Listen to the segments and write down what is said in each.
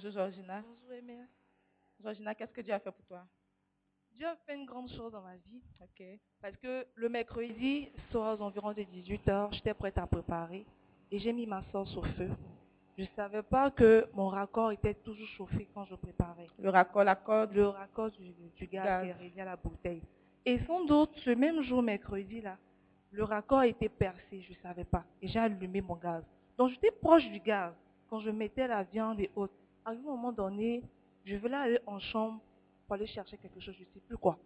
Bonjour Georgina. Bonjour Emile. Georgina, qu'est-ce que Dieu a fait pour toi? Dieu a fait une grande chose dans ma vie Ok. parce que le mercredi soir aux environs de 18h, j'étais prête à préparer et j'ai mis ma sauce au feu. Je ne savais pas que mon raccord était toujours chauffé quand je préparais. Le raccord, la corde, Le raccord du, du gaz, Gaz. qui est relié à la bouteille. Et sans doute, ce même jour, mercredi, là, le raccord était percé, je ne savais pas. Et j'ai allumé mon gaz. Donc j'étais proche du gaz quand je mettais la viande et autres. À un moment donné, je voulais aller en chambre pour aller chercher quelque chose, je ne sais plus quoi.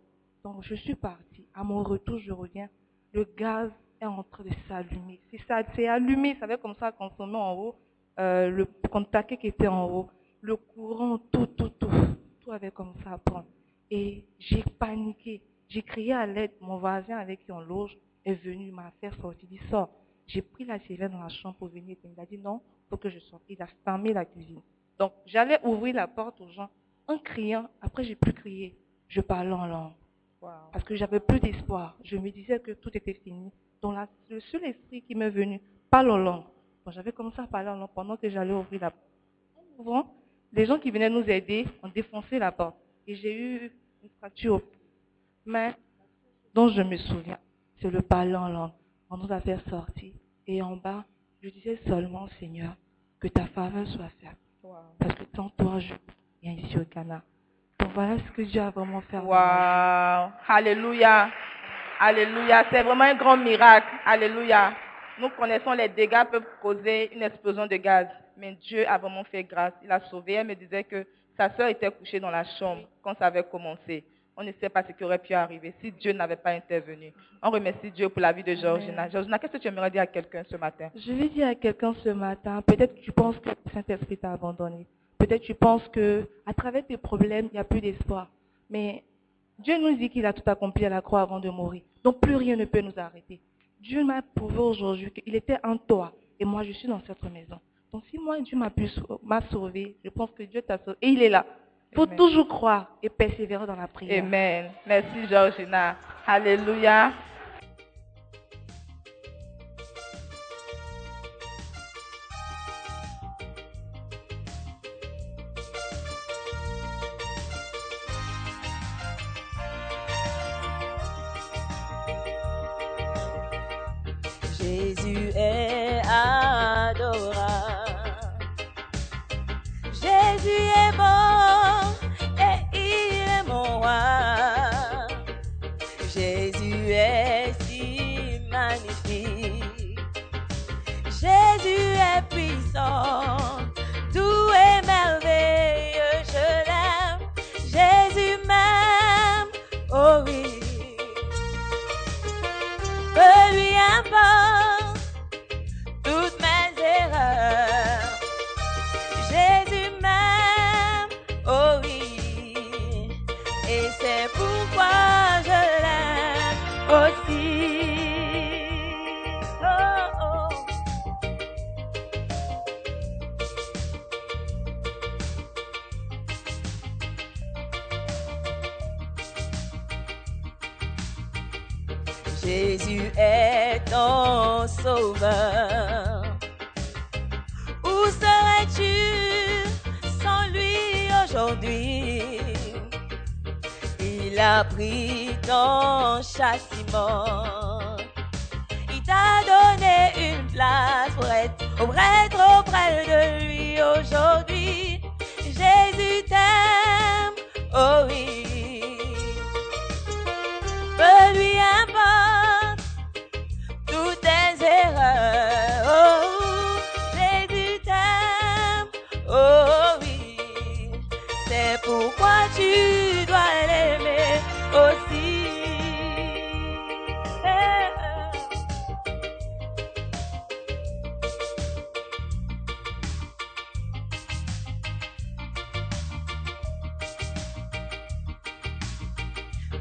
Donc je suis partie. À mon retour, je reviens. Le gaz est en train de s'allumer. C'est ça, c'est allumé. Ça avait comme ça consommer en haut. Euh, le contact qui était en haut. Le courant, tout, tout, tout. Tout avait comme ça à prendre. Et j'ai paniqué. J'ai crié à l'aide. Mon voisin avec qui on loge est venu, m'a fait sortir. Il dit, sors. J'ai pris la sirène dans la chambre pour venir. Il a dit, non, faut que je sorte. Il a fermé la cuisine. Donc, j'allais ouvrir la porte aux gens en criant. Après, j'ai plus crié. Je parlais en langue. Wow. Parce que j'avais plus d'espoir. Je me disais que tout était fini. Donc, la- le seul esprit qui m'est venu, parle en langue. Donc, j'avais commencé à parler en langue pendant que j'allais ouvrir la porte. En ouvrant, les gens qui venaient nous aider ont défoncé la porte. Et j'ai eu une fracture au. Mais, dont je me souviens, c'est le parler en langue. On nous a fait sortir. Et en bas, je disais seulement, Seigneur, que ta faveur soit faite. Wow. Parce que toi, je viens ici au Ghana. Donc voilà ce que Dieu a vraiment fait. Alléluia. Alléluia. C'est vraiment un grand miracle. Alléluia. Nous connaissons les dégâts peuvent causer une explosion de gaz. Mais Dieu a vraiment fait grâce. Il a sauvé. Elle me disait que sa sœur était couchée dans la chambre quand ça avait commencé. On ne sait pas ce qui aurait pu arriver si Dieu n'avait pas intervenu. On remercie Dieu pour la vie de Georgina. Georgina, qu'est-ce que tu aimerais dire à quelqu'un ce matin? Je vais dire à quelqu'un ce matin, peut-être que tu penses que le Saint-Esprit t'a abandonné. Peut-être que tu penses que à travers tes problèmes, il n'y a plus d'espoir. Mais Dieu nous dit qu'il a tout accompli à la croix avant de mourir. Donc plus rien ne peut nous arrêter. Dieu m'a prouvé aujourd'hui qu'il était en toi et moi je suis dans cette maison. Donc si moi Dieu m'a pu sau- m'a sauvé, je pense que Dieu t'a sauvé et il est là. Il faut Amen. toujours croire et persévérer dans la prière. Amen. Merci Georgina. Alléluia.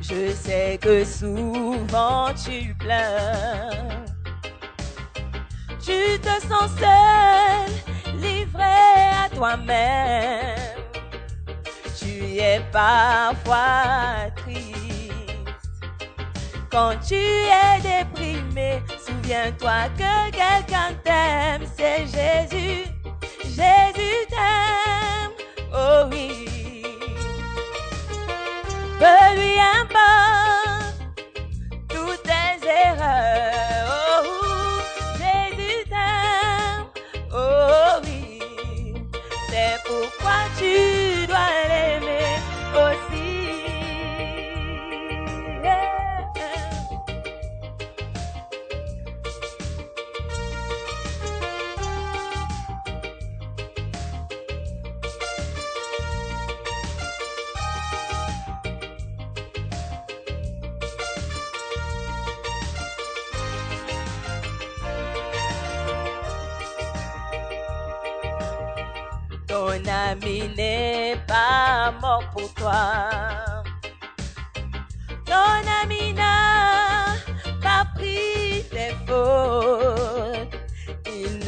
Je sais que souvent tu pleures. Tu te sens seul, livré à toi-même. Tu es parfois triste. Quand tu es déprimé, souviens-toi que quelqu'un t'aime, c'est Jésus. Jésus t'aime, oh oui. Peu lui importe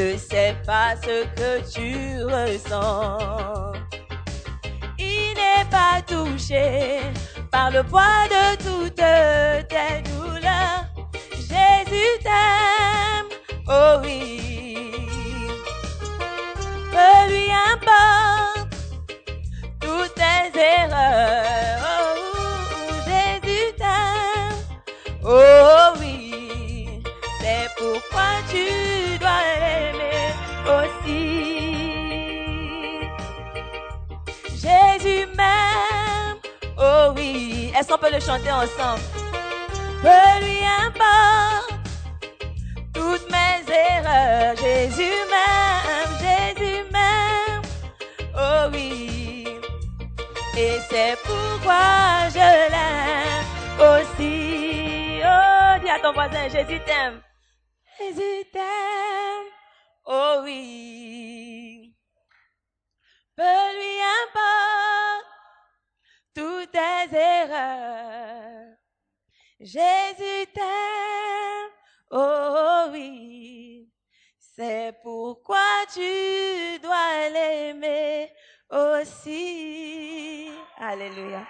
ne sait pas ce que tu ressens. Il n'est pas touché par le poids de toutes tes douleurs. Jésus t'aime, oh oui. Peu lui importe toutes tes erreurs. Qu'on peut le chanter ensemble? Peu lui importe toutes mes erreurs. Jésus m'aime, Jésus m'aime, oh oui. Et c'est pourquoi je l'aime aussi. Oh, dis à ton voisin, Jésus t'aime. Jésus t'aime, oh oui. Peu lui importe toutes tes erreurs. Jésus t'aime, oh oui. C'est pourquoi tu dois l'aimer aussi. Alléluia.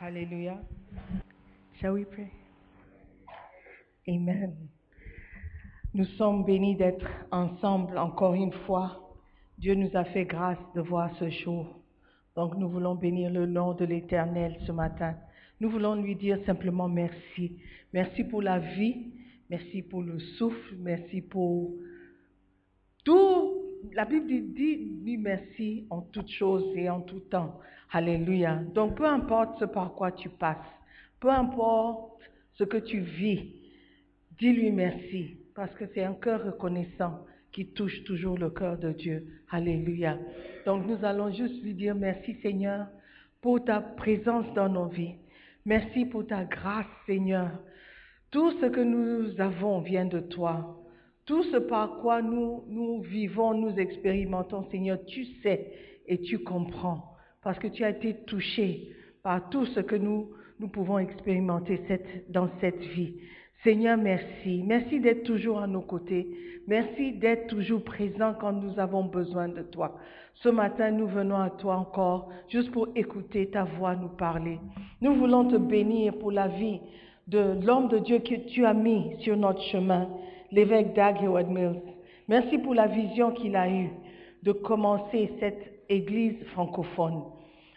Hallelujah. Shall we pray? Amen. Nous sommes bénis d'être ensemble encore une fois. Dieu nous a fait grâce de voir ce jour. Donc nous voulons bénir le nom de l'Éternel ce matin. Nous voulons lui dire simplement merci. Merci pour la vie, merci pour le souffle, merci pour tout. La Bible dit, dit lui merci en toutes choses et en tout temps. Alléluia. Donc peu importe ce par quoi tu passes, peu importe ce que tu vis, dis-lui merci parce que c'est un cœur reconnaissant qui touche toujours le cœur de Dieu. Alléluia. Donc nous allons juste lui dire merci Seigneur pour ta présence dans nos vies. Merci pour ta grâce Seigneur. Tout ce que nous avons vient de toi. Tout ce par quoi nous, nous vivons, nous expérimentons Seigneur, tu sais et tu comprends parce que tu as été touché par tout ce que nous, nous pouvons expérimenter dans cette vie. Seigneur, merci. Merci d'être toujours à nos côtés. Merci d'être toujours présent quand nous avons besoin de toi. Ce matin, nous venons à toi encore juste pour écouter ta voix nous parler. Nous voulons te bénir pour la vie de l'homme de Dieu que tu as mis sur notre chemin, l'évêque Dag Heward Mills. Merci pour la vision qu'il a eue de commencer cette église francophone.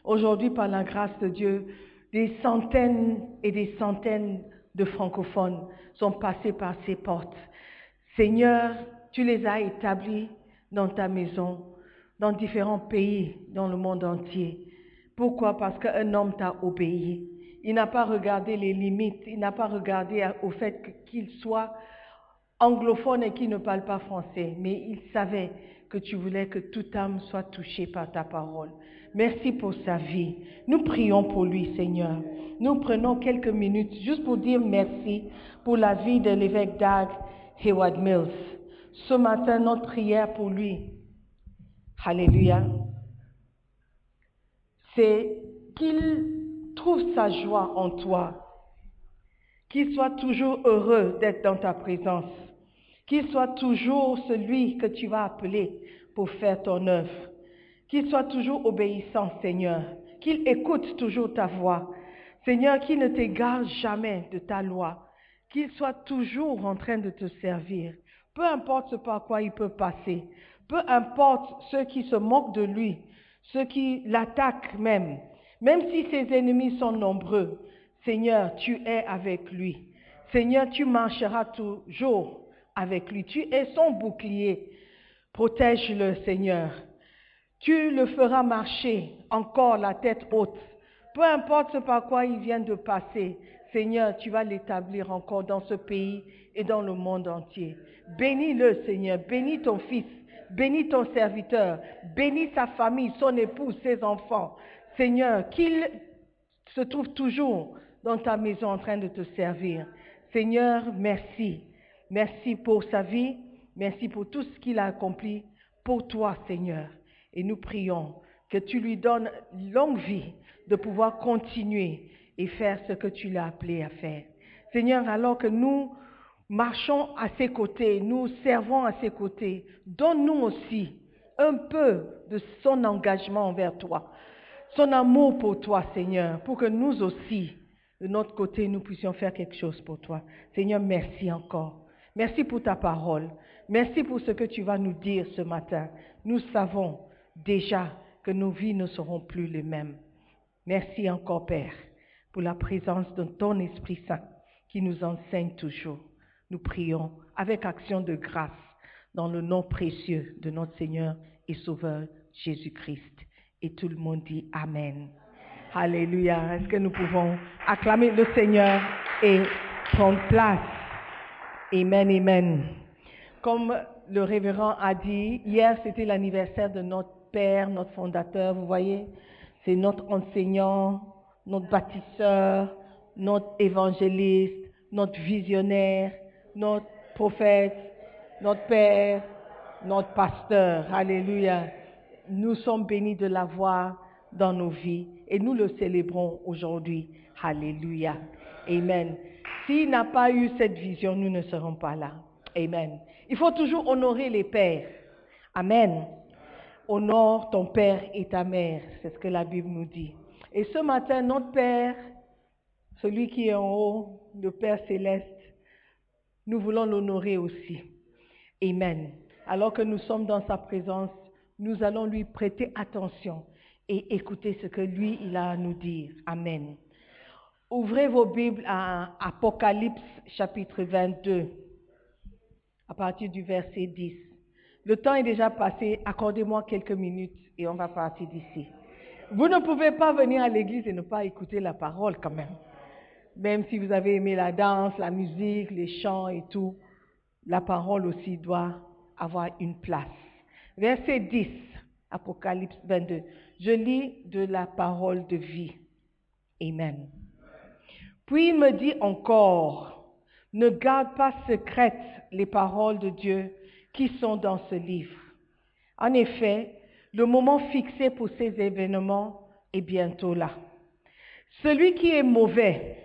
Aujourd'hui, par la grâce de Dieu, des centaines et des centaines de francophones sont passés par ces portes. Seigneur, tu les as établis dans ta maison dans différents pays dans le monde entier. Pourquoi? Parce qu'un homme t'a obéi. Il n'a pas regardé les limites, il n'a pas regardé au fait qu'il soit anglophone et qu'il ne parle pas français, mais il savait que tu voulais que toute âme soit touchée par ta parole. Merci pour sa vie. Nous prions pour lui, Seigneur. Nous prenons quelques minutes juste pour dire merci pour la vie de l'évêque Dag Hayward Mills. Ce matin, notre prière pour lui, Alléluia, c'est qu'il trouve sa joie en toi, qu'il soit toujours heureux d'être dans ta présence, qu'il soit toujours celui que tu vas appeler pour faire ton œuvre, qu'il soit toujours obéissant, Seigneur, qu'il écoute toujours ta voix, Seigneur, qu'il ne t'égare jamais de ta loi, qu'il soit toujours en train de te servir, peu importe ce par quoi il peut passer, peu importe ceux qui se moquent de lui, ceux qui l'attaquent même, même si ses ennemis sont nombreux, Seigneur, tu es avec lui. Seigneur, tu marcheras toujours avec lui. Tu es son bouclier. Protège-le, Seigneur. Tu le feras marcher encore la tête haute. Peu importe ce par quoi il vient de passer, Seigneur, tu vas l'établir encore dans ce pays et dans le monde entier. Bénis-le, Seigneur. Bénis ton fils. Bénis ton serviteur. Bénis sa famille, son épouse, ses enfants. Seigneur, qu'il se trouve toujours dans ta maison en train de te servir. Seigneur, merci. Merci pour sa vie. Merci pour tout ce qu'il a accompli pour toi, Seigneur. Et nous prions que tu lui donnes longue vie de pouvoir continuer et faire ce que tu l'as appelé à faire. Seigneur, alors que nous marchons à ses côtés, nous servons à ses côtés, donne-nous aussi un peu de son engagement envers toi, son amour pour toi, Seigneur, pour que nous aussi, de notre côté, nous puissions faire quelque chose pour toi. Seigneur, merci encore. Merci pour ta parole. Merci pour ce que tu vas nous dire ce matin. Nous savons déjà que nos vies ne seront plus les mêmes. Merci encore, Père, pour la présence de ton Esprit Saint qui nous enseigne toujours. Nous prions avec action de grâce dans le nom précieux de notre Seigneur et Sauveur Jésus-Christ. Et tout le monde dit Amen. Alléluia. Est-ce que nous pouvons acclamer le Seigneur et prendre place? Amen, amen. Comme le révérend a dit, hier c'était l'anniversaire de notre Père, notre fondateur, vous voyez, c'est notre enseignant, notre bâtisseur, notre évangéliste, notre visionnaire, notre prophète, notre Père, notre pasteur. Alléluia. Nous sommes bénis de l'avoir dans nos vies et nous le célébrons aujourd'hui. Alléluia. Amen. S'il n'a pas eu cette vision, nous ne serons pas là. Amen. Il faut toujours honorer les pères. Amen. Honore ton père et ta mère. C'est ce que la Bible nous dit. Et ce matin, notre Père, celui qui est en haut, le Père céleste, nous voulons l'honorer aussi. Amen. Alors que nous sommes dans sa présence, nous allons lui prêter attention et écouter ce que lui, il a à nous dire. Amen. Ouvrez vos Bibles à Apocalypse chapitre 22, à partir du verset 10. Le temps est déjà passé, accordez-moi quelques minutes et on va partir d'ici. Vous ne pouvez pas venir à l'église et ne pas écouter la parole quand même. Même si vous avez aimé la danse, la musique, les chants et tout, la parole aussi doit avoir une place. Verset 10, Apocalypse 22. Je lis de la parole de vie. Amen. Puis il me dit encore, ne garde pas secrètes les paroles de Dieu qui sont dans ce livre. En effet, le moment fixé pour ces événements est bientôt là. Celui qui est mauvais,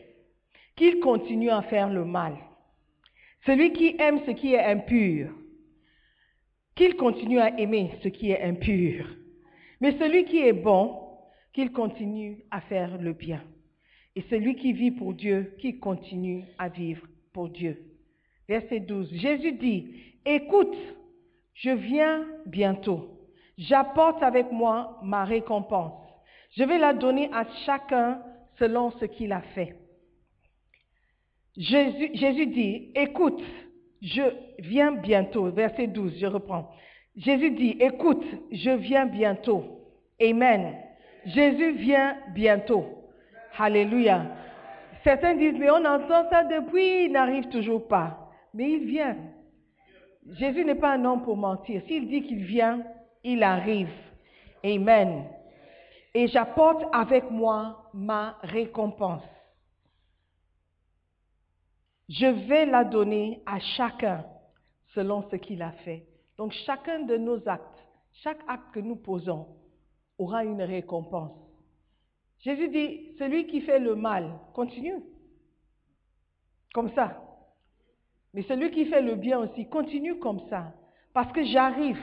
qu'il continue à faire le mal. Celui qui aime ce qui est impur, qu'il continue à aimer ce qui est impur. Mais celui qui est bon, qu'il continue à faire le bien. Et celui qui vit pour Dieu, qu'il continue à vivre pour Dieu. Verset 12. Jésus dit, écoute, je viens bientôt. J'apporte avec moi ma récompense. Je vais la donner à chacun selon ce qu'il a fait. Jésus, dit, écoute, je viens bientôt. Verset 12, je reprends. Jésus dit, écoute, je viens bientôt. Amen. Jésus vient bientôt. Alléluia. Certains disent, mais on entend ça depuis, il n'arrive toujours pas. Mais il vient. Jésus n'est pas un homme pour mentir. S'il dit qu'il vient, il arrive. Amen. Et j'apporte avec moi ma récompense. Je vais la donner à chacun selon ce qu'il a fait. Donc chacun de nos actes, chaque acte que nous posons aura une récompense. Jésus dit, celui qui fait le mal, continue. Comme ça. Mais celui qui fait le bien aussi, continue comme ça. Parce que j'arrive.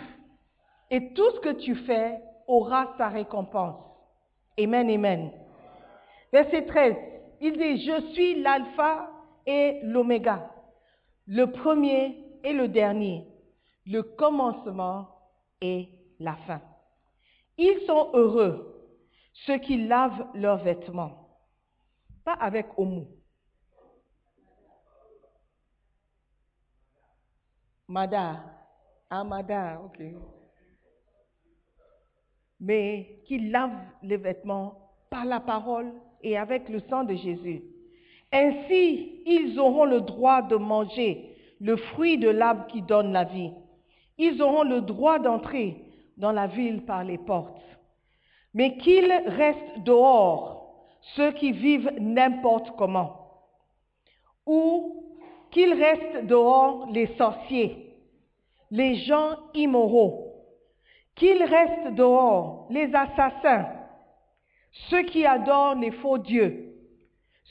Et tout ce que tu fais aura sa récompense. Amen, amen. Verset 13, il dit, je suis l'alpha et l'oméga, le premier et le dernier, le commencement et la fin. Ils sont heureux, ceux qui lavent leurs vêtements, pas avec homo. Mada, ah ok. Mais qui lavent les vêtements par la parole et avec le sang de Jésus. Ainsi, ils auront le droit de manger le fruit de l'arbre qui donne la vie. Ils auront le droit d'entrer dans la ville par les portes. Mais qu'ils restent dehors, ceux qui vivent n'importe comment. Ou qu'ils restent dehors les sorciers, les gens immoraux. Qu'ils restent dehors les assassins, ceux qui adorent les faux dieux,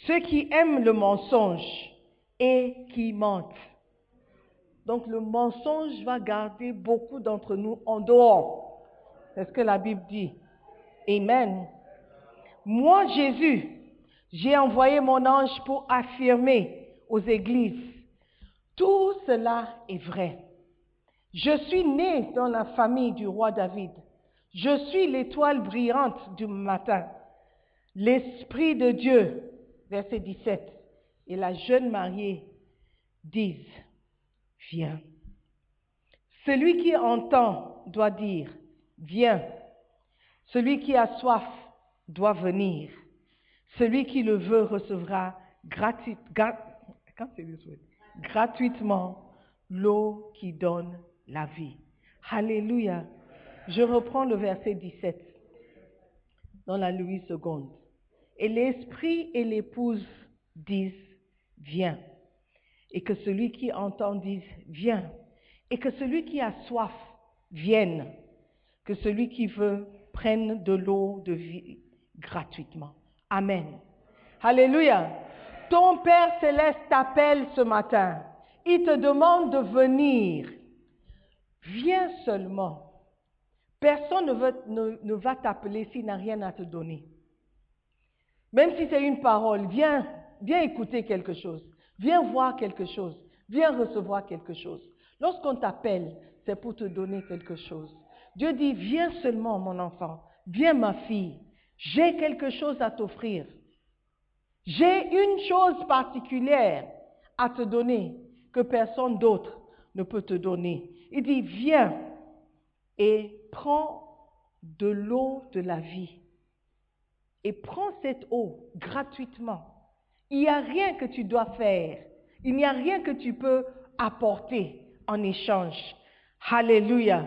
ceux qui aiment le mensonge et qui mentent. Donc le mensonge va garder beaucoup d'entre nous en dehors. C'est ce que la Bible dit. Amen. Moi, Jésus, j'ai envoyé mon ange pour affirmer aux églises. Tout cela est vrai. Je suis né dans la famille du roi David. Je suis l'étoile brillante du matin. L'Esprit de Dieu, verset 17, et la jeune mariée disent, viens. Celui qui entend doit dire, viens. Celui qui a soif doit venir. Celui qui le veut recevra gratuitement l'eau qui donne la vie. Alléluia. Je reprends le verset 17 dans la Louis II. Et l'esprit et l'épouse disent, viens. Et que celui qui entend dise, viens. Et que celui qui a soif vienne. Que celui qui veut prenne de l'eau de vie gratuitement. Amen. Alléluia. Ton Père céleste t'appelle ce matin. Il te demande de venir. Viens seulement. Personne ne, va t'appeler s'il n'a rien à te donner. Même si c'est une parole, viens, viens écouter quelque chose. Viens voir quelque chose. Viens recevoir quelque chose. Lorsqu'on t'appelle, c'est pour te donner quelque chose. Dieu dit, viens seulement mon enfant. Viens ma fille. J'ai quelque chose à t'offrir. J'ai une chose particulière à te donner que personne d'autre ne peut te donner. Il dit, viens et prends de l'eau de la vie. Et prends cette eau gratuitement. Il n'y a rien que tu dois faire. Il n'y a rien que tu peux apporter en échange. Alléluia.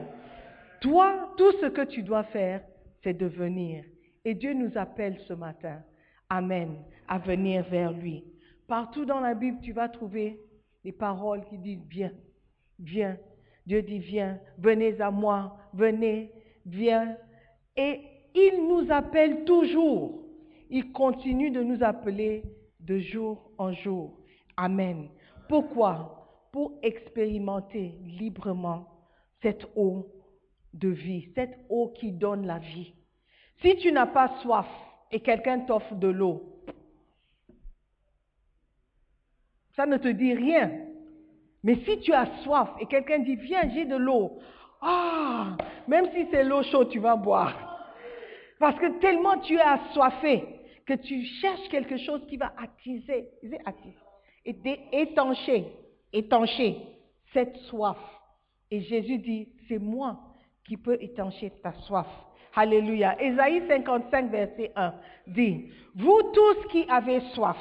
Toi, tout ce que tu dois faire, c'est de venir. Et Dieu nous appelle ce matin. Amen. À venir vers lui. Partout dans la Bible, tu vas trouver des paroles qui disent viens, viens. Dieu dit viens, venez à moi, venez, viens. Et il nous appelle toujours. Il continue de nous appeler de jour en jour. Amen. Pourquoi? Pour expérimenter librement cette eau de vie, cette eau qui donne la vie. Si tu n'as pas soif et quelqu'un t'offre de l'eau, ça ne te dit rien. Mais si tu as soif et quelqu'un dit, viens, j'ai de l'eau, ah, même si c'est l'eau chaude, tu vas boire. Parce que tellement tu es assoiffé que tu cherches quelque chose qui va attiser, attiser? Étancher, étancher cette soif. Et Jésus dit, c'est moi qui peut étancher ta soif. Alléluia. Ésaïe 55, verset 1 dit, Vous tous qui avez soif,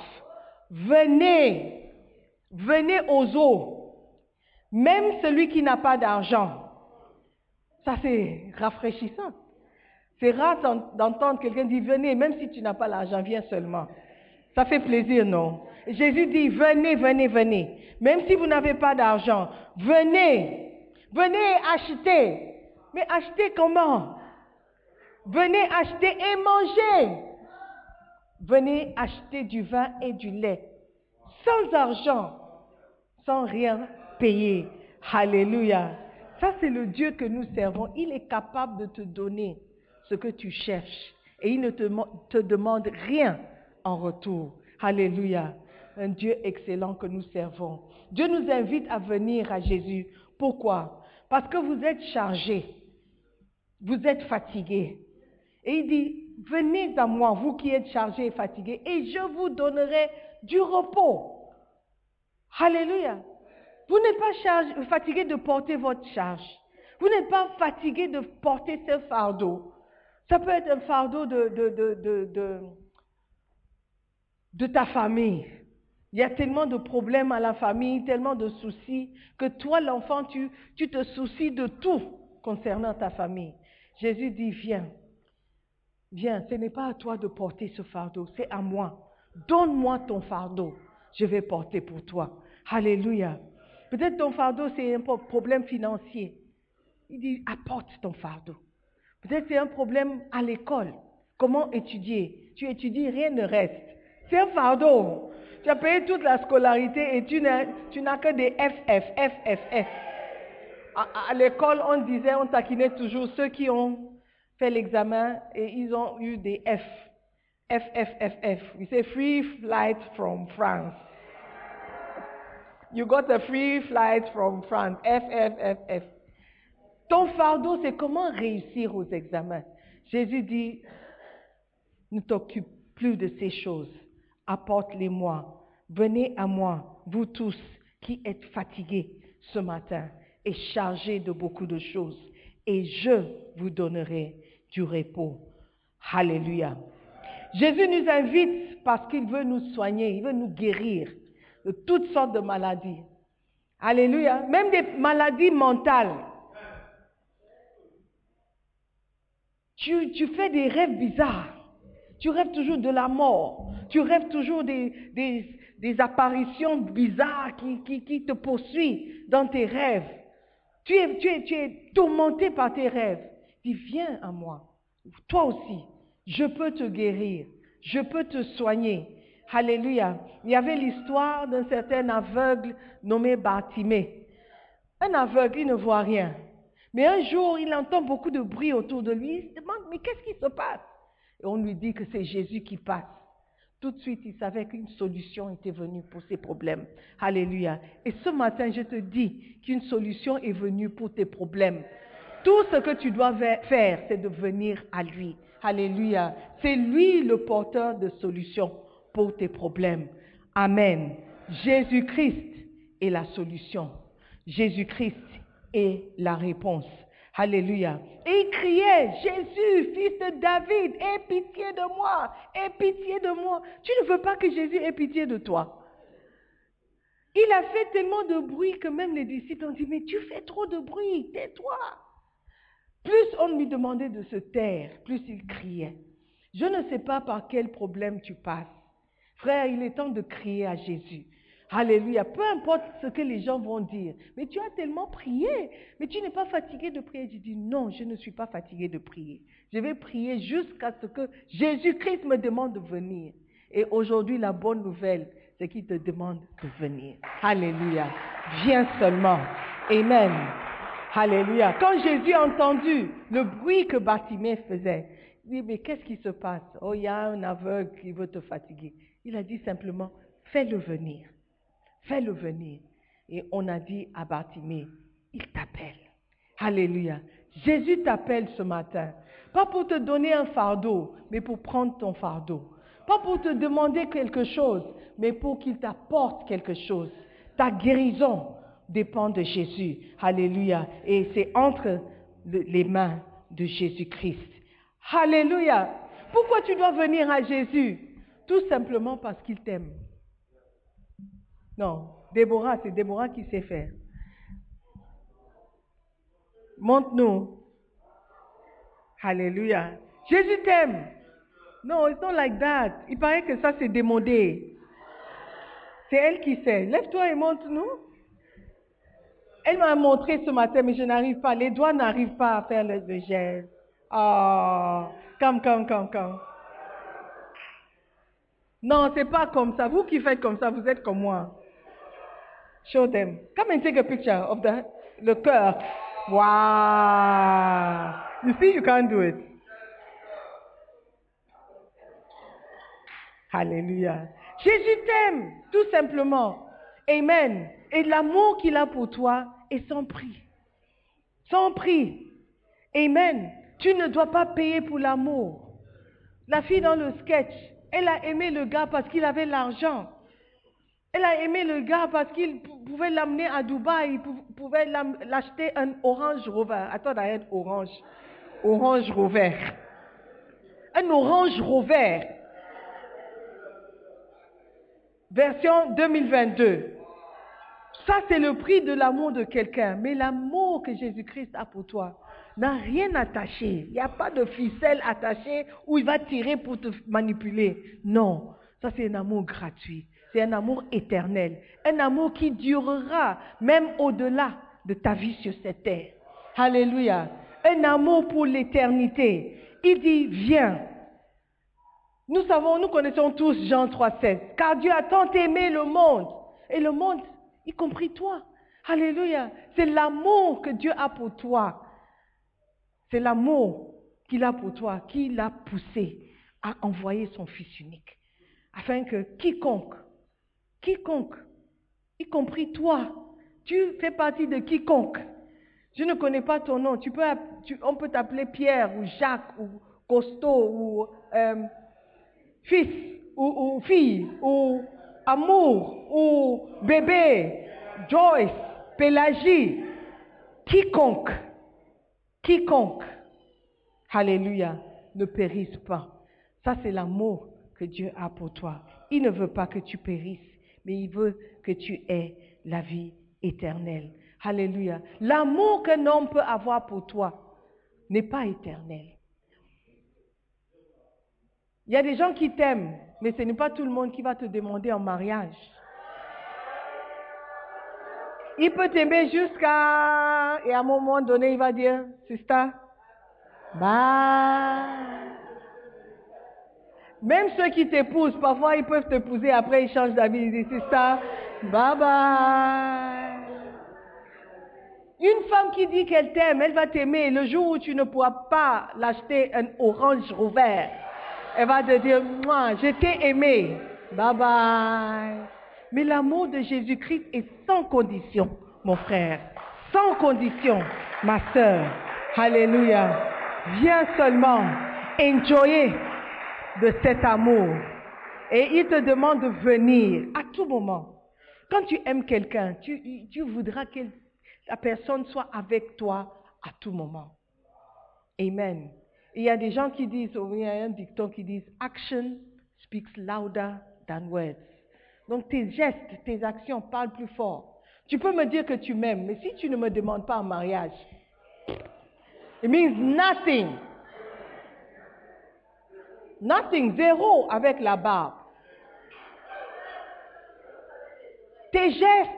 venez, venez aux eaux, même celui qui n'a pas d'argent. Ça, c'est rafraîchissant. C'est rare d'en- d'entendre quelqu'un dire, venez, même si tu n'as pas l'argent, viens seulement. Ça fait plaisir, non? Jésus dit, venez, venez, venez. Même si vous n'avez pas d'argent, venez. Venez acheter. Mais acheter comment? Venez acheter et manger. Venez acheter du vin et du lait. Sans argent, sans rien payer. Alléluia. Ça, c'est le Dieu que nous servons. Il est capable de te donner ce que tu cherches. Et il ne te, demande rien en retour. Alléluia. Un Dieu excellent que nous servons. Dieu nous invite à venir à Jésus. Pourquoi? Parce que vous êtes chargés. Vous êtes fatigués. Et il dit, venez à moi, vous qui êtes chargés et fatigués, et je vous donnerai du repos. Alléluia. Vous n'êtes pas chargé- fatigué de porter votre charge. Vous n'êtes pas fatigué de porter ce fardeau. Ça peut être un fardeau de, de, de, de, de, ta famille. Il y a tellement de problèmes à la famille, tellement de soucis, que toi, l'enfant, tu, tu te soucies de tout concernant ta famille. Jésus dit, viens, viens, ce n'est pas à toi de porter ce fardeau, c'est à moi. Donne-moi ton fardeau, je vais porter pour toi. Alléluia. Peut-être ton fardeau, c'est un problème financier. Il dit, apporte ton fardeau. Peut-être c'est un problème à l'école. Comment étudier? Tu étudies, rien ne reste. C'est un fardeau. Tu as payé toute la scolarité et tu n'as, tu n'as que des FF, FFF. À, à l'école, on disait, on taquinait toujours ceux qui ont fait l'examen et ils ont eu des F. F, F, F, F. We say free flight from France. You got a free flight from France. F, F, F, F. Ton fardeau, c'est comment réussir aux examens? Jésus dit, ne t'occupe plus de ces choses. Apporte-les-moi. Venez à moi, vous tous qui êtes fatigués ce matin et chargés de beaucoup de choses, et je vous donnerai du repos. Alléluia. Jésus nous invite parce qu'il veut nous soigner, il veut nous guérir de toutes sortes de maladies. Alléluia. Même des maladies mentales. Tu, tu fais des rêves bizarres. Tu rêves toujours de la mort. Tu rêves toujours des, des, apparitions bizarres qui, qui, qui te poursuivent dans tes rêves. Tu es, tu, es, tu es tourmenté par tes rêves. Dis, viens à moi. Toi aussi, je peux te guérir. Je peux te soigner. Alléluia. Il y avait l'histoire d'un certain aveugle nommé Bartimée. Un aveugle, il ne voit rien. Mais un jour, il entend beaucoup de bruit autour de lui. Il se demande, mais qu'est-ce qui se passe? Et on lui dit que c'est Jésus qui passe. Tout de suite, il savait qu'une solution était venue pour ses problèmes. Alléluia. Et ce matin, je te dis qu'une solution est venue pour tes problèmes. Tout ce que tu dois faire, c'est de venir à lui. Alléluia. C'est lui le porteur de solutions pour tes problèmes. Amen. Jésus-Christ est la solution. Jésus-Christ est la réponse. Alléluia. Et il criait, Jésus, fils de David, aie pitié de moi, aie pitié de moi. Tu ne veux pas que Jésus ait pitié de toi? Il a fait tellement de bruit que même les disciples ont dit, mais tu fais trop de bruit, tais-toi. Plus on lui demandait de se taire, plus il criait. Je ne sais pas par quel problème tu passes. Frère, il est temps de crier à Jésus. Alléluia. Peu importe ce que les gens vont dire. Mais tu as tellement prié. Mais tu n'es pas fatigué de prier. Je dis non, je ne suis pas fatigué de prier. Je vais prier jusqu'à ce que Jésus-Christ me demande de venir. Et aujourd'hui, la bonne nouvelle, c'est qu'il te demande de venir. Alléluia. Viens seulement. Amen. Alléluia. Quand Jésus a entendu le bruit que Bartimée faisait, il dit, mais qu'est-ce qui se passe? Oh, il y a un aveugle qui veut te fatiguer. Il a dit simplement, fais-le venir. Fais-le venir. Et on a dit à Bartimée, il t'appelle. Alléluia. Jésus t'appelle ce matin. Pas pour te donner un fardeau, mais pour prendre ton fardeau. Pas pour te demander quelque chose, mais pour qu'il t'apporte quelque chose. Ta guérison dépend de Jésus. Alléluia. Et c'est entre le- les mains de Jésus-Christ. Alléluia. Pourquoi tu dois venir à Jésus? Tout simplement parce qu'il t'aime. Non, Déborah, c'est Déborah qui sait faire. Montre-nous. Alléluia. Jésus t'aime. Non, it's not like that. Il paraît que ça, c'est démodé. C'est elle qui sait. Lève-toi et montre-nous. Elle m'a montré ce matin, mais je n'arrive pas. Les doigts n'arrivent pas à faire le, geste. Oh, come, come, come, come. Non, c'est pas comme ça. Vous qui faites comme ça, vous êtes comme moi. Show them. Come and take a picture of the, le cœur. Wow. You see, you can't do it. Alléluia. Jésus t'aime, tout simplement. Amen. Et l'amour qu'il a pour toi est sans prix. Sans prix. Amen. Tu ne dois pas payer pour l'amour. La fille dans le sketch, elle a aimé le gars parce qu'il avait l'argent. Elle a aimé le gars parce qu'il pou- pouvait l'amener à Dubaï, il pou- pouvait l'acheter un orange rover. Attends, d'arrêter orange. Orange rover. Un orange rover. Version 2022. Ça, c'est le prix de l'amour de quelqu'un. Mais l'amour que Jésus-Christ a pour toi n'a rien attaché. Il n'y a pas de ficelle attachée où il va tirer pour te manipuler. Non, ça c'est un amour gratuit. C'est un amour éternel. Un amour qui durera même au-delà de ta vie sur cette terre. Alléluia. Un amour pour l'éternité. Il dit, viens, nous savons, nous connaissons tous Jean 3,16. Car Dieu a tant aimé le monde. Et le monde, y compris toi. Alléluia. C'est l'amour que Dieu a pour toi. C'est l'amour qu'il a pour toi qui l'a poussé à envoyer son Fils unique. Afin que quiconque, quiconque, y compris toi, tu fais partie de quiconque. Je ne connais pas ton nom. On peut t'appeler Pierre ou Jacques ou Costaud ou euh, fils ou fille ou amour ou bébé, Joyce, Pélagie, quiconque, quiconque, alléluia, ne périsse pas. Ça, c'est l'amour que Dieu a pour toi. Il ne veut pas que tu périsses, mais il veut que tu aies la vie éternelle. Alléluia. L'amour qu'un homme peut avoir pour toi n'est pas éternel. Il y a des gens qui t'aiment, mais ce n'est pas tout le monde qui va te demander en mariage. Il peut t'aimer jusqu'à... Et à un moment donné, il va dire, sister, bye. Même ceux qui t'épousent, parfois ils peuvent t'épouser, après ils changent d'avis, ils disent, sister, bye bye. Une femme qui dit qu'elle t'aime, elle va t'aimer. Le jour où tu ne pourras pas l'acheter un orange rouvert, elle va te dire, moi, je t'ai aimé. Bye bye. Mais l'amour de Jésus-Christ est sans condition, mon frère. Sans condition, ma sœur. Alléluia. Viens seulement enjoyer de cet amour. Et il te demande de venir à tout moment. Quand tu aimes quelqu'un, tu, tu voudras que la personne soit avec toi à tout moment. Amen. Il y a des gens qui disent, il y a un dicton qui dit, action speaks louder than words. Donc tes gestes, tes actions parlent plus fort. Tu peux me dire que tu m'aimes, mais si tu ne me demandes pas en mariage, it means nothing. Nothing, zéro avec la barbe. Tes gestes,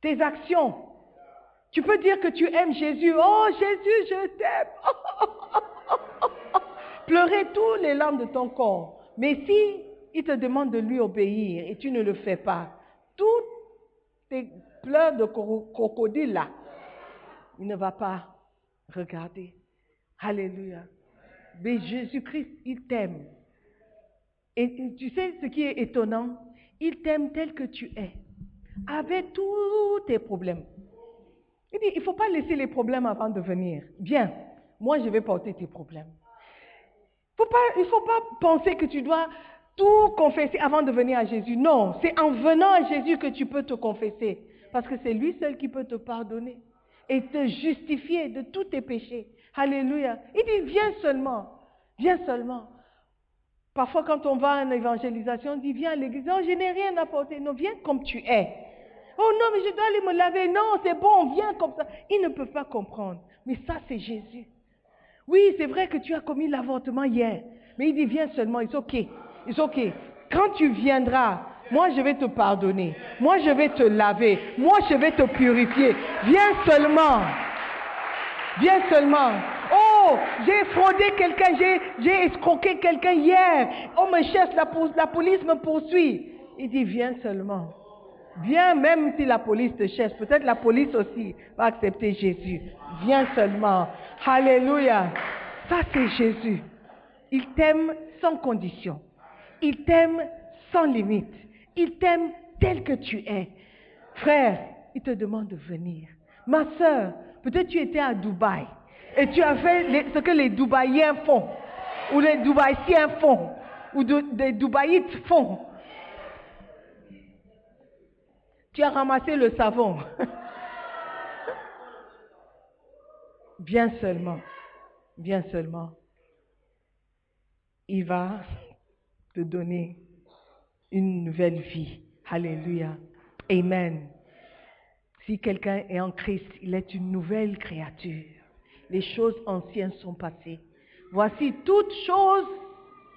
tes actions. Tu peux dire que tu aimes Jésus. Oh Jésus, je t'aime. Pleurer tous les larmes de ton corps. Mais si il te demande de lui obéir et tu ne le fais pas, tous tes pleurs de cro- crocodile là, il ne va pas regarder. Alléluia. Mais Jésus-Christ, il t'aime. Et tu sais ce qui est étonnant? Il t'aime tel que tu es, avec tous tes problèmes. Il dit, il ne faut pas laisser les problèmes avant de venir. Viens, moi je vais porter tes problèmes. Faut pas, il ne faut pas penser que tu dois tout confesser avant de venir à Jésus. Non, c'est en venant à Jésus que tu peux te confesser. Parce que c'est lui seul qui peut te pardonner. et te justifier de tous tes péchés. Alléluia. Il dit, viens seulement. Viens seulement. Parfois, quand on va une évangélisation, on dit, viens à l'église. Non, je n'ai rien apporté. Non, viens comme tu es. Oh non, mais je dois aller me laver. Non, c'est bon, viens comme ça. Ils ne peuvent pas comprendre. Mais ça, c'est Jésus. Oui, c'est vrai que tu as commis l'avortement hier. Mais il dit, viens seulement. C'est OK. C'est OK. Quand tu viendras, moi, je vais te pardonner. Moi, je vais te laver. Moi, je vais te purifier. Viens seulement. Viens seulement. Oh, j'ai fraudé quelqu'un, j'ai escroqué quelqu'un hier. On me cherche, la, la police me poursuit. Il dit, viens seulement. Viens même si la police te cherche. Peut-être la police aussi va accepter Jésus. Viens seulement. Alléluia. Ça, c'est Jésus. Il t'aime sans condition. Il t'aime sans limite. Il t'aime tel que tu es. Frère, il te demande de venir. Ma soeur, peut-être tu étais à Dubaï et tu as fait ce que les Dubaïens font, ou les Dubaïsiens font, ou des Dubaïites font. Tu as ramassé le savon. Bien seulement, bien seulement, il va te donner une nouvelle vie. Alléluia. Amen. Si quelqu'un est en Christ, il est une nouvelle créature. Les choses anciennes sont passées. Voici, toute chose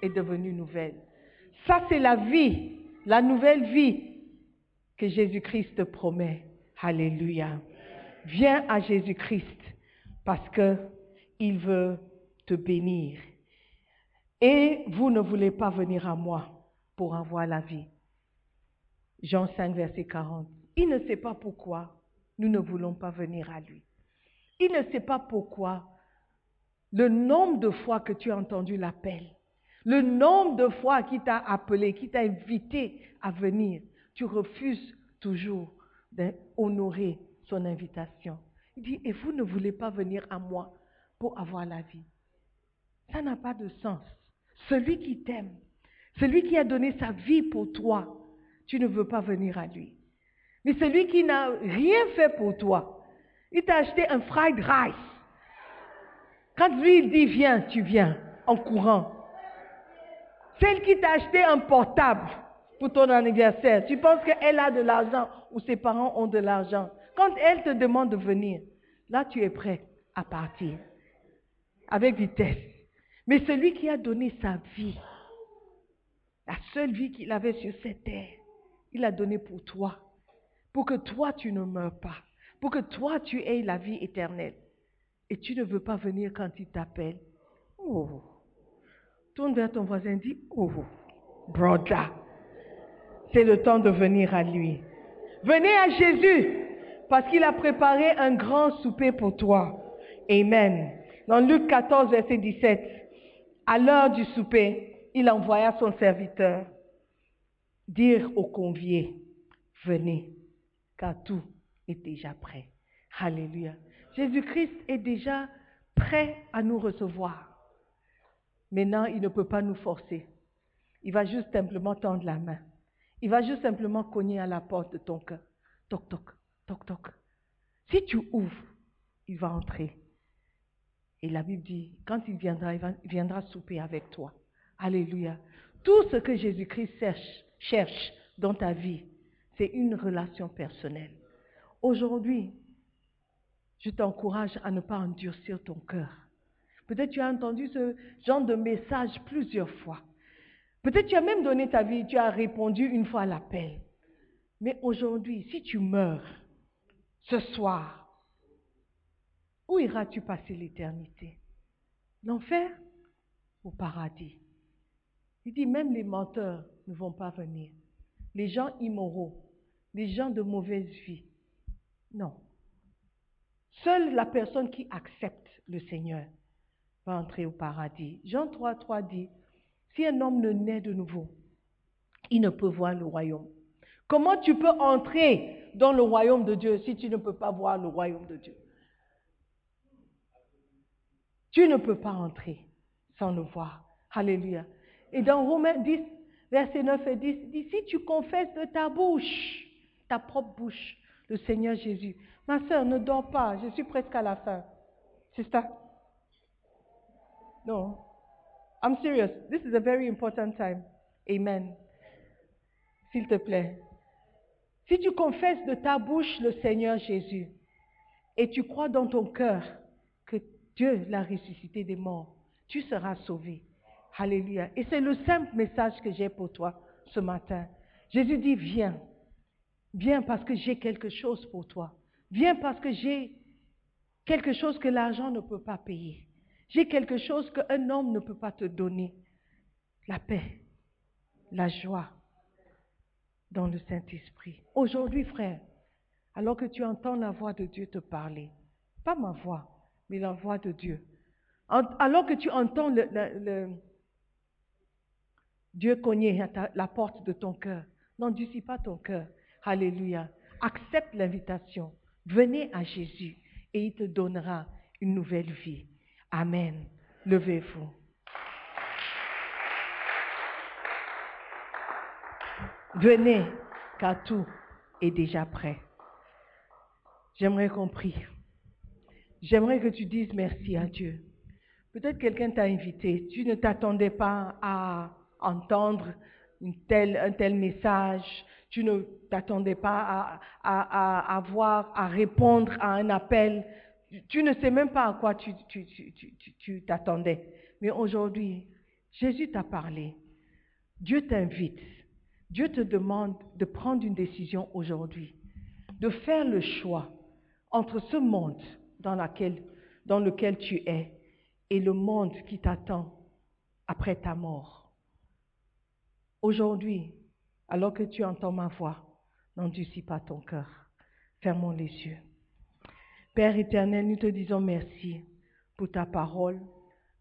est devenue nouvelle. Ça, c'est la vie, la nouvelle vie que Jésus-Christ te promet. Alléluia. Viens à Jésus-Christ parce qu'il veut te bénir. Et vous ne voulez pas venir à moi pour avoir la vie. Jean 5, verset 40. Il ne sait pas pourquoi nous ne voulons pas venir à lui. Il ne sait pas pourquoi le nombre de fois que tu as entendu l'appel, le nombre de fois qu'il t'a appelé, qui t'a invité à venir, tu refuses toujours d'honorer son invitation. Il dit, et vous ne voulez pas venir à moi pour avoir la vie. Ça n'a pas de sens. Celui qui t'aime, celui qui a donné sa vie pour toi, tu ne veux pas venir à lui. Mais celui qui n'a rien fait pour toi, il t'a acheté un fried rice. Quand lui il dit viens, tu viens en courant. Celle qui t'a acheté un portable pour ton anniversaire, tu penses qu'elle a de l'argent ou ses parents ont de l'argent. Quand elle te demande de venir, là tu es prêt à partir avec vitesse. Mais celui qui a donné sa vie, la seule vie qu'il avait sur cette terre, il l'a donné pour toi, pour que toi tu ne meurs pas, pour que toi tu aies la vie éternelle. Et tu ne veux pas venir quand il t'appelle. Oh. Tourne vers ton voisin dis, oh, brother, c'est le temps de venir à lui. Venez à Jésus, parce qu'il a préparé un grand souper pour toi. Amen. Dans Luc 14, verset 17, à l'heure du souper, il envoya son serviteur dire aux conviés, venez, car tout est déjà prêt. Alléluia. Jésus-Christ est déjà prêt à nous recevoir. Maintenant, il ne peut pas nous forcer. Il va juste simplement tendre la main. Il va juste simplement cogner à la porte de ton cœur. Toc, toc, toc, toc. Si tu ouvres, il va entrer. Et la Bible dit, quand il viendra, il, viendra souper avec toi. Alléluia. Tout ce que Jésus-Christ cherche, cherche dans ta vie, c'est une relation personnelle. Aujourd'hui, je t'encourage à ne pas endurcir ton cœur. Peut-être tu as entendu ce genre de message plusieurs fois. Peut-être tu as même donné ta vie, tu as répondu une fois à l'appel. Mais aujourd'hui, si tu meurs ce soir, où iras-tu passer l'éternité? L'enfer ou paradis? Il dit même les menteurs ne vont pas venir. Les gens immoraux, les gens de mauvaise vie. Non. Seule la personne qui accepte le Seigneur va entrer au paradis. Jean 3, 3 dit, si un homme ne naît de nouveau, il ne peut voir le royaume. Comment tu peux entrer dans le royaume de Dieu si tu ne peux pas voir le royaume de Dieu? Tu ne peux pas entrer sans le voir. Alléluia. Et dans Romains 10, verset 9 et 10, dit, si tu confesses de ta bouche, ta propre bouche, le Seigneur Jésus. Ma soeur, ne dors pas, je suis presque à la fin. C'est ça? Non. I'm serious. This is a very important time. Amen. S'il te plaît. Si tu confesses de ta bouche le Seigneur Jésus et tu crois dans ton cœur que Dieu l'a ressuscité des morts, tu seras sauvé. Alléluia. Et c'est le simple message que j'ai pour toi ce matin. Jésus dit, viens. Viens parce que j'ai quelque chose pour toi. Viens parce que j'ai quelque chose que l'argent ne peut pas payer. J'ai quelque chose qu'un homme ne peut pas te donner. La paix, la joie dans le Saint-Esprit. Aujourd'hui, frère, alors que tu entends la voix de Dieu te parler, pas ma voix, mais la voix de Dieu, alors que tu entends Dieu cogner à la porte de ton cœur, n'endurcis pas ton cœur. Alléluia. Accepte l'invitation. Venez à Jésus et il te donnera une nouvelle vie. Amen. Levez-vous. Venez, car tout est déjà prêt. J'aimerais qu'on. J'aimerais que tu dises merci à Dieu. Peut-être quelqu'un t'a invité. Tu ne t'attendais pas à entendre un tel message. Tu ne t'attendais pas à, avoir, à répondre à un appel. Tu ne sais même pas à quoi tu t'attendais. Mais aujourd'hui, Jésus t'a parlé. Dieu t'invite. Dieu te demande de prendre une décision aujourd'hui, de faire le choix entre ce monde dans, lequel tu es et le monde qui t'attend après ta mort. Aujourd'hui, alors que tu entends ma voix, n'endurcis pas ton cœur. Fermons les yeux. Père éternel, nous te disons merci pour ta parole.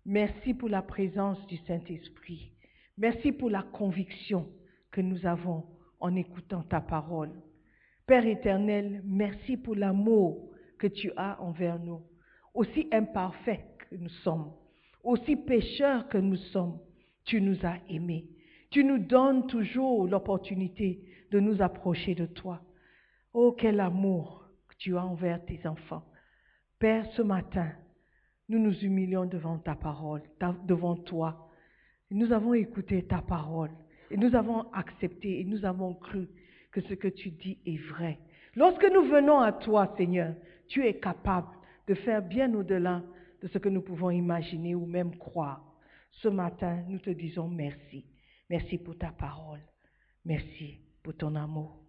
Merci pour la présence du Saint-Esprit. Merci pour la conviction que nous avons en écoutant ta parole. Père éternel, merci pour l'amour que tu as envers nous. Aussi imparfait que nous sommes, aussi pécheurs que nous sommes, tu nous as aimés. Tu nous donnes toujours l'opportunité de nous approcher de toi. Oh, quel amour que tu as envers tes enfants. Père, ce matin, nous nous humilions devant ta parole, devant toi. Nous avons écouté ta parole et nous avons accepté et nous avons cru que ce que tu dis est vrai. Lorsque nous venons à toi, Seigneur, tu es capable de faire bien au-delà de ce que nous pouvons imaginer ou même croire. Ce matin, nous te disons merci. Merci pour ta parole. Merci pour ton amour.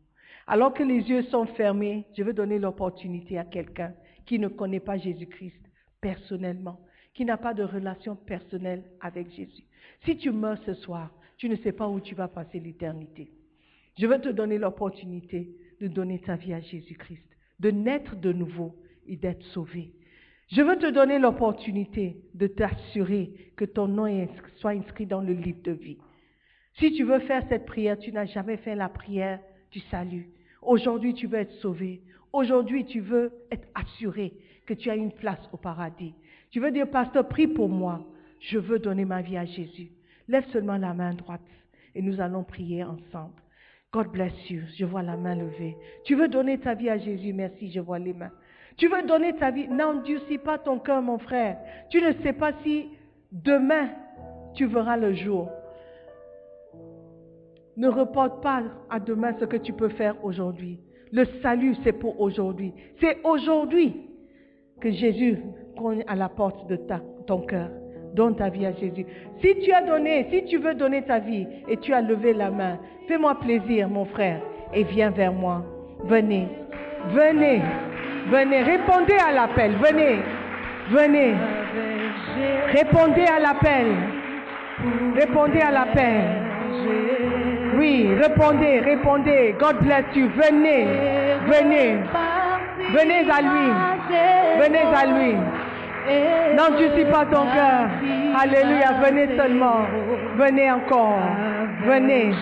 Alors que les yeux sont fermés, je veux donner l'opportunité à quelqu'un qui ne connaît pas Jésus-Christ personnellement, qui n'a pas de relation personnelle avec Jésus. Si tu meurs ce soir, tu ne sais pas où tu vas passer l'éternité. Je veux te donner l'opportunité de donner ta vie à Jésus-Christ, de naître de nouveau et d'être sauvé. Je veux te donner l'opportunité de t'assurer que ton nom soit inscrit dans le livre de vie. Si tu veux faire cette prière, tu n'as jamais fait la prière du salut. Aujourd'hui, tu veux être sauvé. Aujourd'hui, tu veux être assuré que tu as une place au paradis. Tu veux dire, pasteur, prie pour moi. Je veux donner ma vie à Jésus. Lève seulement la main droite et nous allons prier ensemble. God bless you. Je vois la main levée. Tu veux donner ta vie à Jésus? Merci, je vois les mains. Tu veux donner ta vie? N'endurcis pas ton cœur, mon frère. Tu ne sais pas si demain tu verras le jour. Ne reporte pas à demain ce que tu peux faire aujourd'hui. Le salut, c'est pour aujourd'hui. C'est aujourd'hui que Jésus cogne à la porte de ton cœur. Donne ta vie à Jésus. Si tu as donné, si tu veux donner ta vie et tu as levé la main, fais-moi plaisir, mon frère, et viens vers moi. Venez, venez, venez, répondez à l'appel, venez, venez, répondez à l'appel, répondez à l'appel. Oui, répondez, répondez. God bless you. Venez, venez, venez à lui, venez à lui. Suis pas ton cœur. Alléluia, venez seulement. Venez encore. Venez.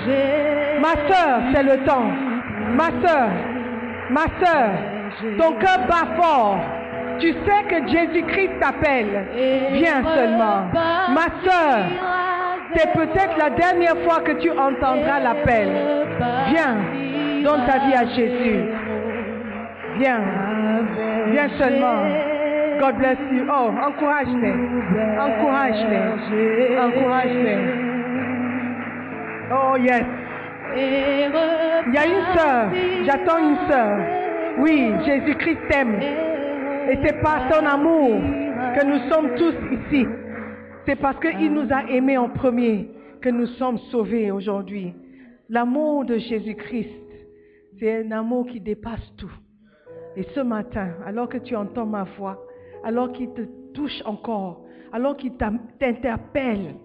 Ma soeur, c'est le temps. Ma soeur, ma soeur, ton cœur bat fort. Tu sais que Jésus-Christ t'appelle. Viens seulement. Ma soeur, c'est peut-être la dernière fois que tu entendras l'appel. Viens, donne ta vie à Jésus. Viens. Viens seulement. God bless you. Oh, encourage-les. Encourage-les. Encourage-les. Oh, yes. Il y a une sœur. J'attends une sœur. Oui, Jésus-Christ t'aime. Et c'est par son amour que nous sommes tous ici. C'est parce qu'il nous a aimés en premier que nous sommes sauvés aujourd'hui. L'amour de Jésus-Christ, c'est un amour qui dépasse tout. Et ce matin, alors que tu entends ma voix, alors qu'il te touche encore, alors qu'il t'interpelle,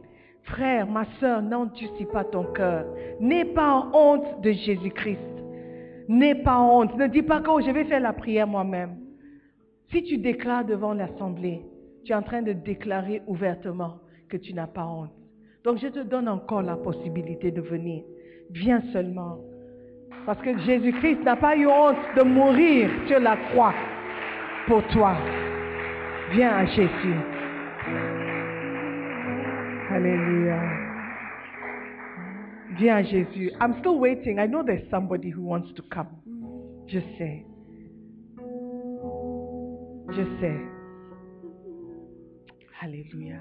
frère, ma soeur, n'endurcis pas ton cœur. N'aie pas honte de Jésus-Christ. N'aie pas honte. Ne dis pas que oh, je vais faire la prière moi-même. Si tu déclares devant l'assemblée, tu es en train de déclarer ouvertement que tu n'as pas honte. Donc je te donne encore la possibilité de venir. Viens seulement. Parce que Jésus-Christ n'a pas eu honte de mourir sur la croix pour toi. Viens à Jésus. Alléluia. Viens à Jésus. I'm still waiting. I know there's somebody who wants to come. Je sais. Je sais. Alléluia.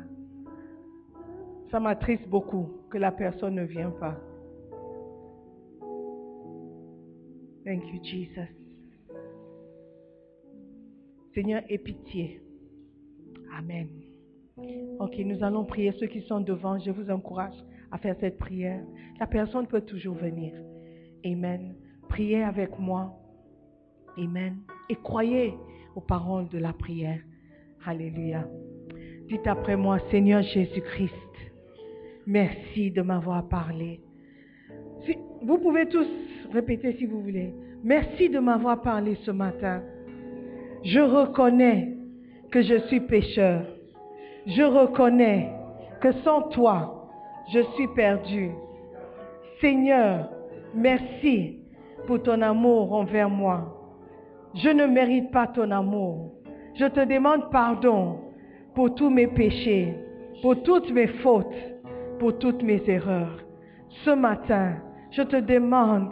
Ça m'attriste beaucoup que la personne ne vienne pas. Thank you, Jesus. Seigneur, aie pitié. Amen. Ok, nous allons prier. Ceux qui sont devant, je vous encourage à faire cette prière. La personne peut toujours venir. Amen. Priez avec moi. Amen. Et croyez aux paroles de la prière. Alléluia. Dites après moi, Seigneur Jésus-Christ, merci de m'avoir parlé. vous pouvez tous répéter si vous voulez. Merci de m'avoir parlé ce matin. Je reconnais que je suis pécheur. Je reconnais que sans toi, je suis perdu. Seigneur, merci pour ton amour envers moi. Je ne mérite pas ton amour. Je te demande pardon pour tous mes péchés, pour toutes mes fautes, pour toutes mes erreurs. Ce matin, je te demande,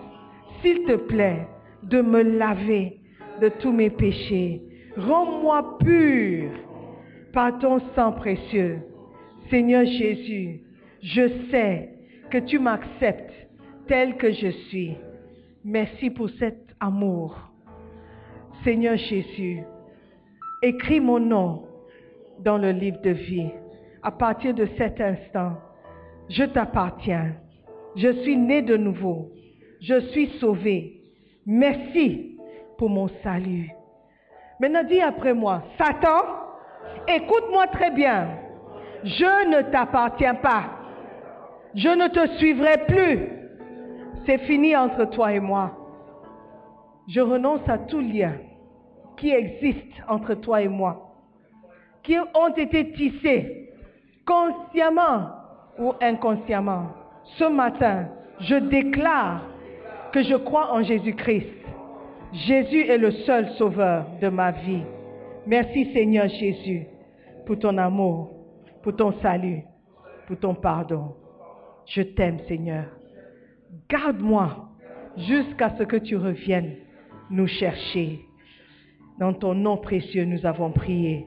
s'il te plaît, de me laver de tous mes péchés. Rends-moi pur par ton sang précieux. Seigneur Jésus, je sais que tu m'acceptes tel que je suis. Merci pour cet amour. Seigneur Jésus, écris mon nom dans le livre de vie. À partir de cet instant, je t'appartiens. Je suis né de nouveau. Je suis sauvé. Merci pour mon salut. Maintenant, dis après moi, Satan, écoute-moi très bien. Je ne t'appartiens pas. Je ne te suivrai plus. C'est fini entre toi et moi. Je renonce à tout lien qui existe entre toi et moi qui ont été tissés consciemment ou inconsciemment. Ce matin, je déclare que je crois en Jésus-Christ. Jésus est le seul sauveur de ma vie. Merci Seigneur Jésus pour ton amour, pour ton salut, pour ton pardon. Je t'aime Seigneur. Garde-moi jusqu'à ce que tu reviennes nous chercher. Dans ton nom précieux, nous avons prié.